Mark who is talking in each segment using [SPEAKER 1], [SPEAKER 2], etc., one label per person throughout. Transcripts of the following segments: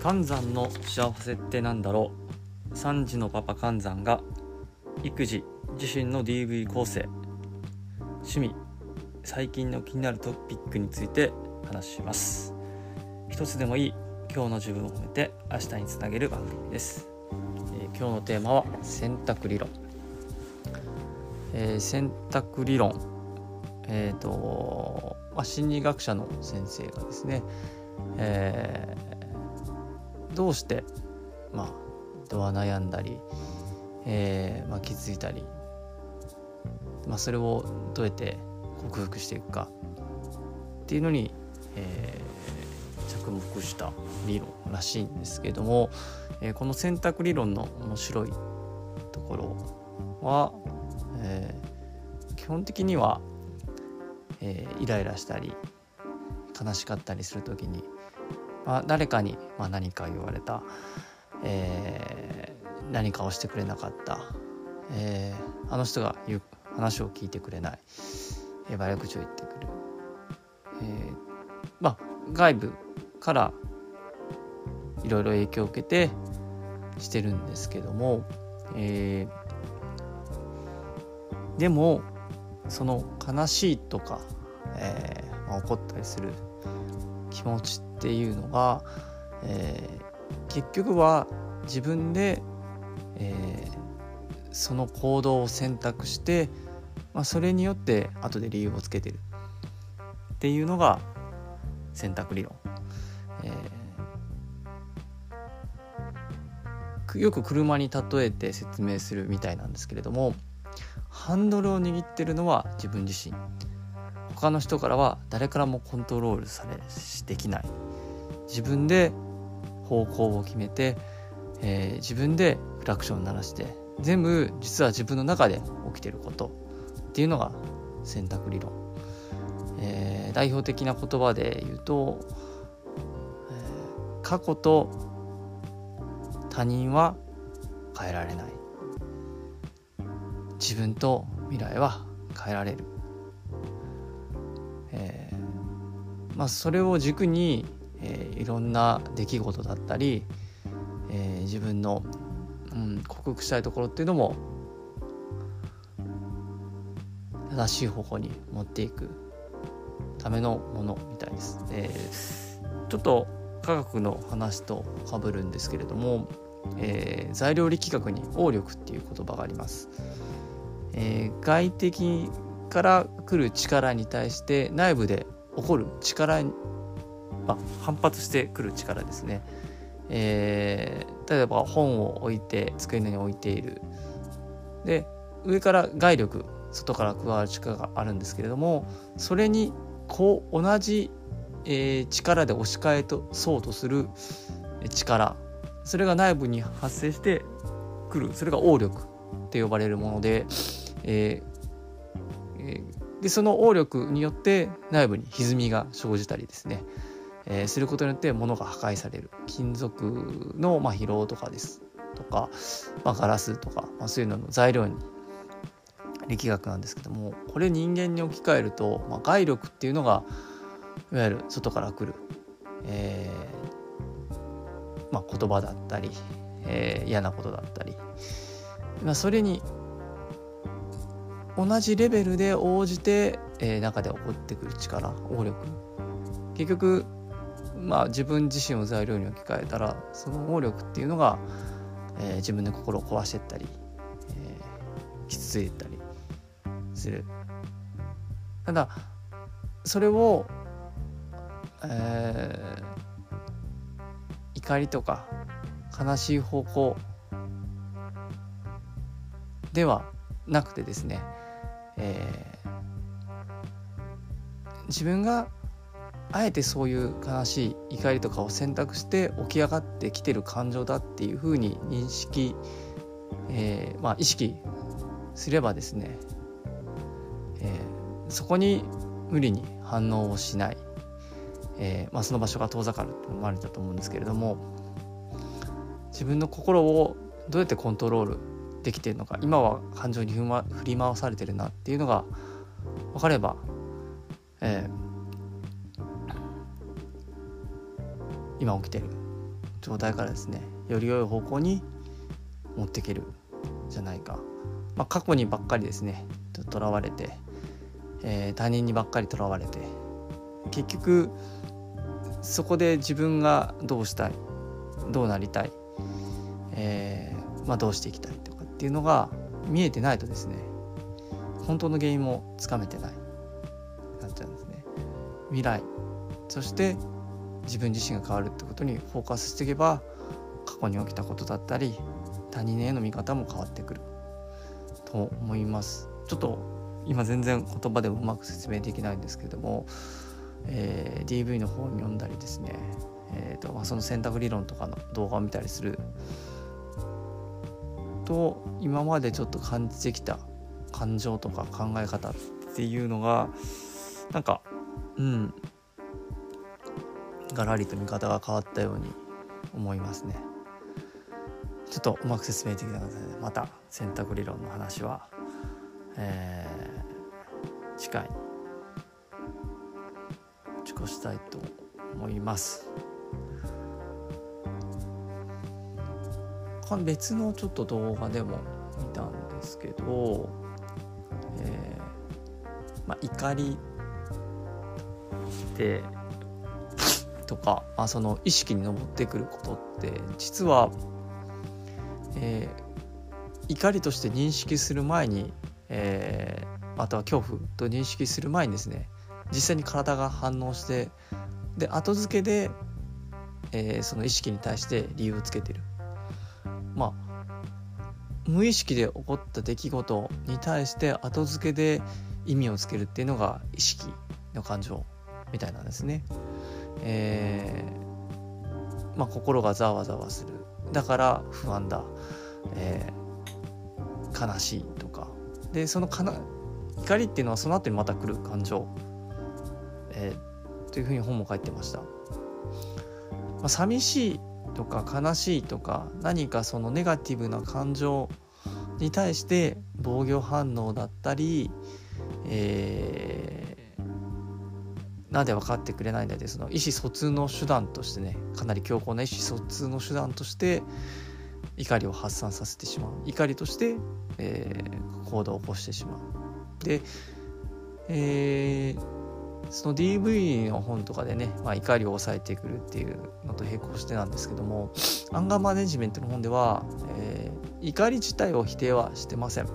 [SPEAKER 1] 寒山の幸せってなんだろう？3児のパパ寒山が育児自身の DV 構成。趣味最近の気になるトピックについて話します。一つでもいい今日の自分を褒めて明日につなげる番組です、えー、今日のテーマは選択理論、えー、選択理論。えっ、ー、と、まあ、心理学者の先生がですね、えー、どうしてまあ人は悩んだり、えーまあ、気づいたり、まあ、それをどうやって克服していくかっていうのに、えー、着目した理論らしいんですけども、えー、この選択理論の面白いところは、えー、基本的には、えー、イライラしたり悲しかったりする時に、まあ、誰かに、まあ、何か言われた、えー、何かをしてくれなかった、えー、あの人が言う話を聞いてくれない、えー、悪口を言ってくる、えー、まあ外部からいろいろ影響を受けてしてるんですけども、えー、でもその悲しいとか、えーまあ、怒ったりする気持ちってていうのが、えー、結局は自分で、えー、その行動を選択して、まあ、それによって後で理由をつけてるっていうのが選択理論。えー、よく車に例えて説明するみたいなんですけれどもハンドルを握ってるのは自分自身他の人からは誰からもコントロールされできない自分で方向を決めて、えー、自分でクラクションを鳴らして全部実は自分の中で起きてることっていうのが選択理論、えー、代表的な言葉で言うと、えー、過去と他人は変えられない。自分と未来は変えられる。まあ、それを軸に、えー、いろんな出来事だったり、えー、自分の、うん、克服したいところっていうのも正しい方向に持っていくためのものみたいです。えー、ちょっと科学の話とかぶるんですけれども、えー、材料力学に応力っていう言葉があります。えー、外的から来る力に対して内部で起こる力、まあ、反発してくる力ですね。えー、例えば本を置いて机の上に置いている。で上から外力外から加わる力があるんですけれどもそれにこう同じ、えー、力で押し返そうとする力それが内部に発生してくるそれが応力って呼ばれるもので、えーえーでその応力によって内部に歪みが生じたりですね、えー、することによって物が破壊される。金属のまあ疲労とかですとか、まあ、ガラスとか、まあ、そういうのの材料に力学なんですけどもこれ人間に置き換えると、まあ、外力っていうのがいわゆる外から来る、えーまあ、言葉だったり、えー、嫌なことだったり、まあ、それに同じレベルで応じて、えー、中で起こってくる力応力。結局まあ自分自身を材料に置き換えたらその応力っていうのが、えー、自分で心を壊してったり、えー、傷ついてったりする。ただそれを、えー、怒りとか悲しい方向ではなくてですねえー、自分があえてそういう悲しい怒りとかを選択して起き上がってきてる感情だっていうふうに認識、えー、まあ、意識すればですね、えー、そこに無理に反応をしない、えー、まあ、その場所が遠ざかると思われたと思うんですけれども自分の心をどうやってコントロールできてるのか今は感情に振り回されてるなっていうのが分かれば、えー、今起きてる状態からですねより良い方向に持っていけるじゃないか、まあ、過去にばっかりですねとらわれて、えー、他人にばっかりとらわれて。結局そこで自分がどうしたいどうなりたい、えー、まあ、どうしていきたいとかっていうのが見えてないとですね本当の原因もつかめてない。なっちゃうんですね。未来。そして自分自身が変わるってことにフォーカスしていけば過去に起きたことだったり他人への見方も変わってくる。と思います。ちょっと今全然言葉でもうまく説明できないんですけども、えー、DV の本を読んだりですね、えーとまあ、その選択理論とかの動画を見たりすると今までちょっと感じてきた感情とか考え方っていうのがなんかうんがらりと見方が変わったように思いますね。ちょっとうまく説明できなかったのでまた選択理論の話は、えー、次回打ち越したいと思います。別のちょっと動画でも見たんですけど、えーまあ、怒りってとか、まあ、その意識に上ってくることって実は、えー、怒りとして認識する前に、えー、あとは恐怖と認識する前にですね実際に体が反応してで後付けで、えー、その意識に対して理由をつけてる。まあ無意識で起こった出来事に対して後付けで意味をつけるっていうのが意識の感情みたいなんですね。えー、まあ、心がざわざわする。だから不安だ、えー、悲しいとか。でそのかな怒りっていうのはその後にまた来る感情、えー、というふうに本も書いてました。まあ、寂しいとか悲しいとか何かそのネガティブな感情に対して防御反応だったり、えなんで分かってくれないんだってその意思疎通の手段としてねかなり強硬な意思疎通の手段として怒りを発散させてしまう。怒りとして、えー、行動を起こしてしまう。で、えー、その DV の本とかでね、まあ、怒りを抑えてくるっていうのと並行してなんですけどもアンガーマネジメントの本では、えー、怒り自体を否定はしてません。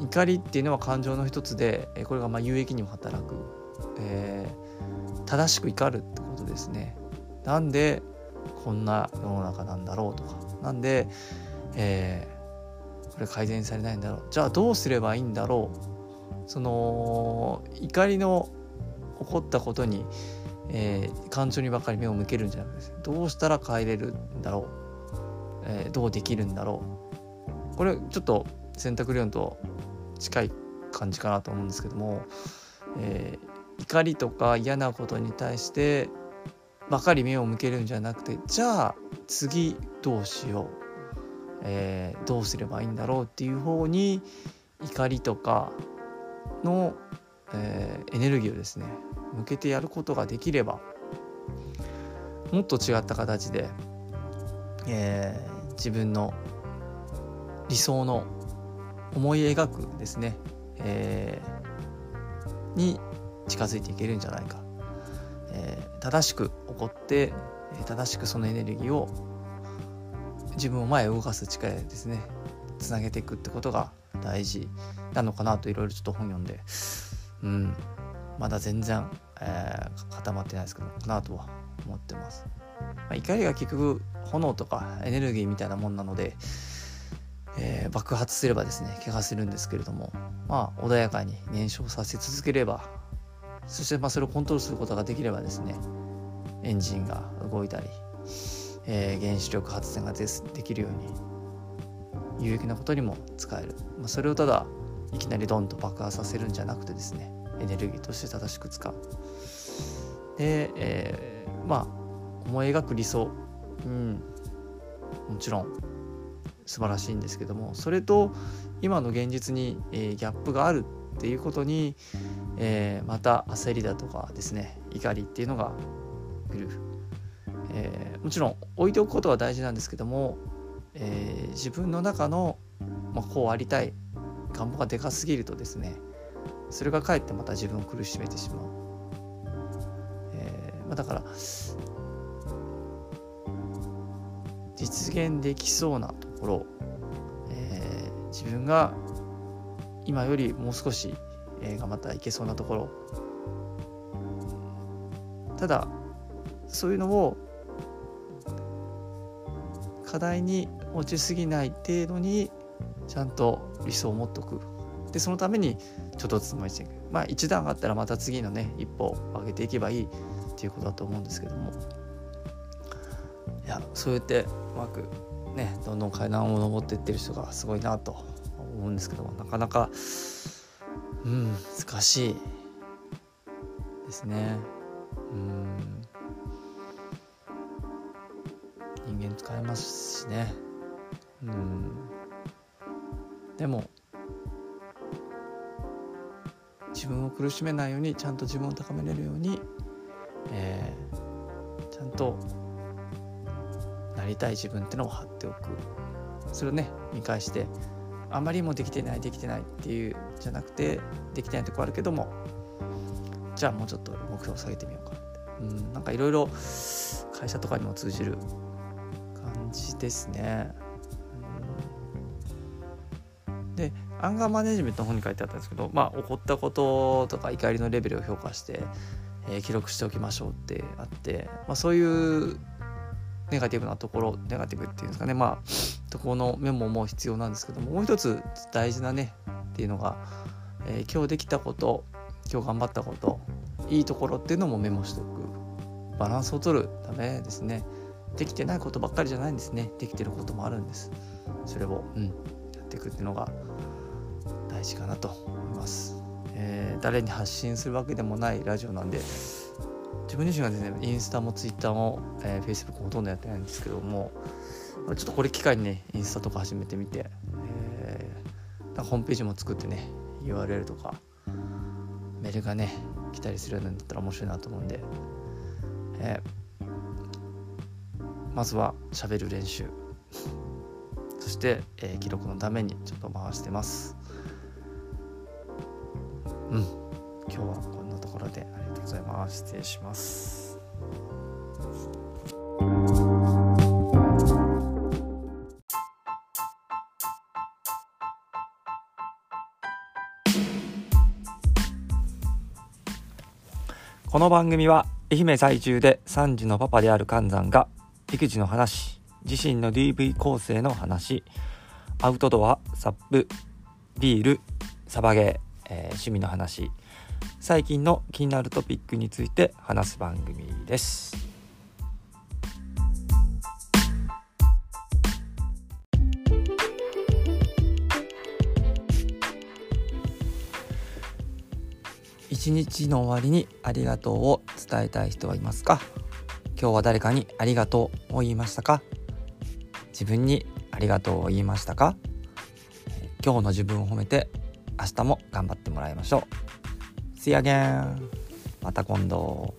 [SPEAKER 1] 怒りっていうのは感情の一つでこれがまあ有益にも働く。えー、正しく怒るってことですね。なんでこんな世の中なんだろうとか。なんで、えー、これ改善されないんだろう。じゃあどうすればいいんだろう。その怒りの起こったことに、えー、感情にばかり目を向けるんじゃなくてどうしたら変えれるんだろう、えー、どうできるんだろう。これちょっと選択理論と近い感じかなと思うんですけども、えー、怒りとか嫌なことに対してばかり目を向けるんじゃなくてじゃあ次どうしよう、えー、どうすればいいんだろうっていう方に怒りとかの、えー、エネルギーをですね向けてやることができればもっと違った形で、えー、自分の理想の思い描くですね、えー、に近づいていけるんじゃないか、えー、正しく起こって正しくそのエネルギーを自分を前へ動かす力ですね。つなげていくってことが大事なのかなといろいろちょっと本読んで。うん。まだ全然、えー、固まってないですけどかなとは思ってます、まあ、怒りが結局炎とかエネルギーみたいなもんなので、えー、爆発すればですね怪我するんですけれどもまあ穏やかに燃焼させ続ければそしてまあそれをコントロールすることができればですねエンジンが動いたり、えー、原子力発電がでできるように有益なことにも使える、まあ、それをただいきなりドンと爆破させるんじゃなくてですねエネルギーとして正しく使う。で、えー、まあ思い描く理想。うん。もちろん素晴らしいんですけどもそれと今の現実に、えー、ギャップがあるっていうことに、えー、また焦りだとかですね怒りっていうのが来る、えー、もちろん置いておくことは大事なんですけども、えー、自分の中の、まあ、こうありたい願望がでかすぎるとですねそれがかえってまた自分を苦しめてしまう、えーまあ、だから実現できそうなところ、えー、自分が今よりもう少し、えー、頑張ったらいけそうなところ。ただそういうのを課題に落ちすぎない程度にちゃんと理想を持っておく。でそのためにちょっとずつ燃えていく。まあ一段上がったらまた次のね一歩上げていけばいいっていうことだと思うんですけども。いやそうやってうまくねどんどん階段を上っていってる人がすごいなと思うんですけどなかなかうん難しいですね。うん。人間使えますしね。うん。でも自分を苦しめないようにちゃんと自分を高めれるように、えー、ちゃんとなりたい自分ってのを貼っておく。それをね見返してあまりもできてないできてないっていうじゃなくてできてないとこあるけどもじゃあもうちょっと目標を下げてみようかってうんなんかいろいろ会社とかにも通じる感じですね。でアンガーマネジメントの本に書いてあったんですけど、まあ、起こったこととか怒りのレベルを評価して、えー、記録しておきましょうってあって、まあ、そういうネガティブなところネガティブっていうんですかね。まあとこのメモも必要なんですけどももう一つ大事なねっていうのが、えー、今日できたこと今日頑張ったこといいところっていうのもメモしておく。バランスを取るためですね。できてないことばっかりじゃないんですね。できてることもあるんです。それを、うん、やっていくっていうのが大事かなと思います、えー、誰に発信するわけでもないラジオなんで自分自身がですねインスタもツイッターも、えー、フェイスブックほとんどやってないんですけどもちょっとこれ機会にねインスタとか始めてみて、えー、ホームページも作ってね URL とかメールがね来たりするようになったら面白いなと思うんで、えー、まずは喋る練習。そして、えー、記録のためにちょっと回してます。うん。今日はざいます。失礼します。この番組は愛媛在住で3児のパパである寒山が育児の話自身の DV 構成の話アウトドアサップビールサバゲーえー、趣味の話最近の気になるトピックについて話す番組です。一日の終わりにありがとうを伝えたい人はいますか？今日は誰かにありがとうを言いましたか？自分にありがとうを言いましたか？今日の自分を褒めて明日も頑張ってもらいましょう。See you again! また今度。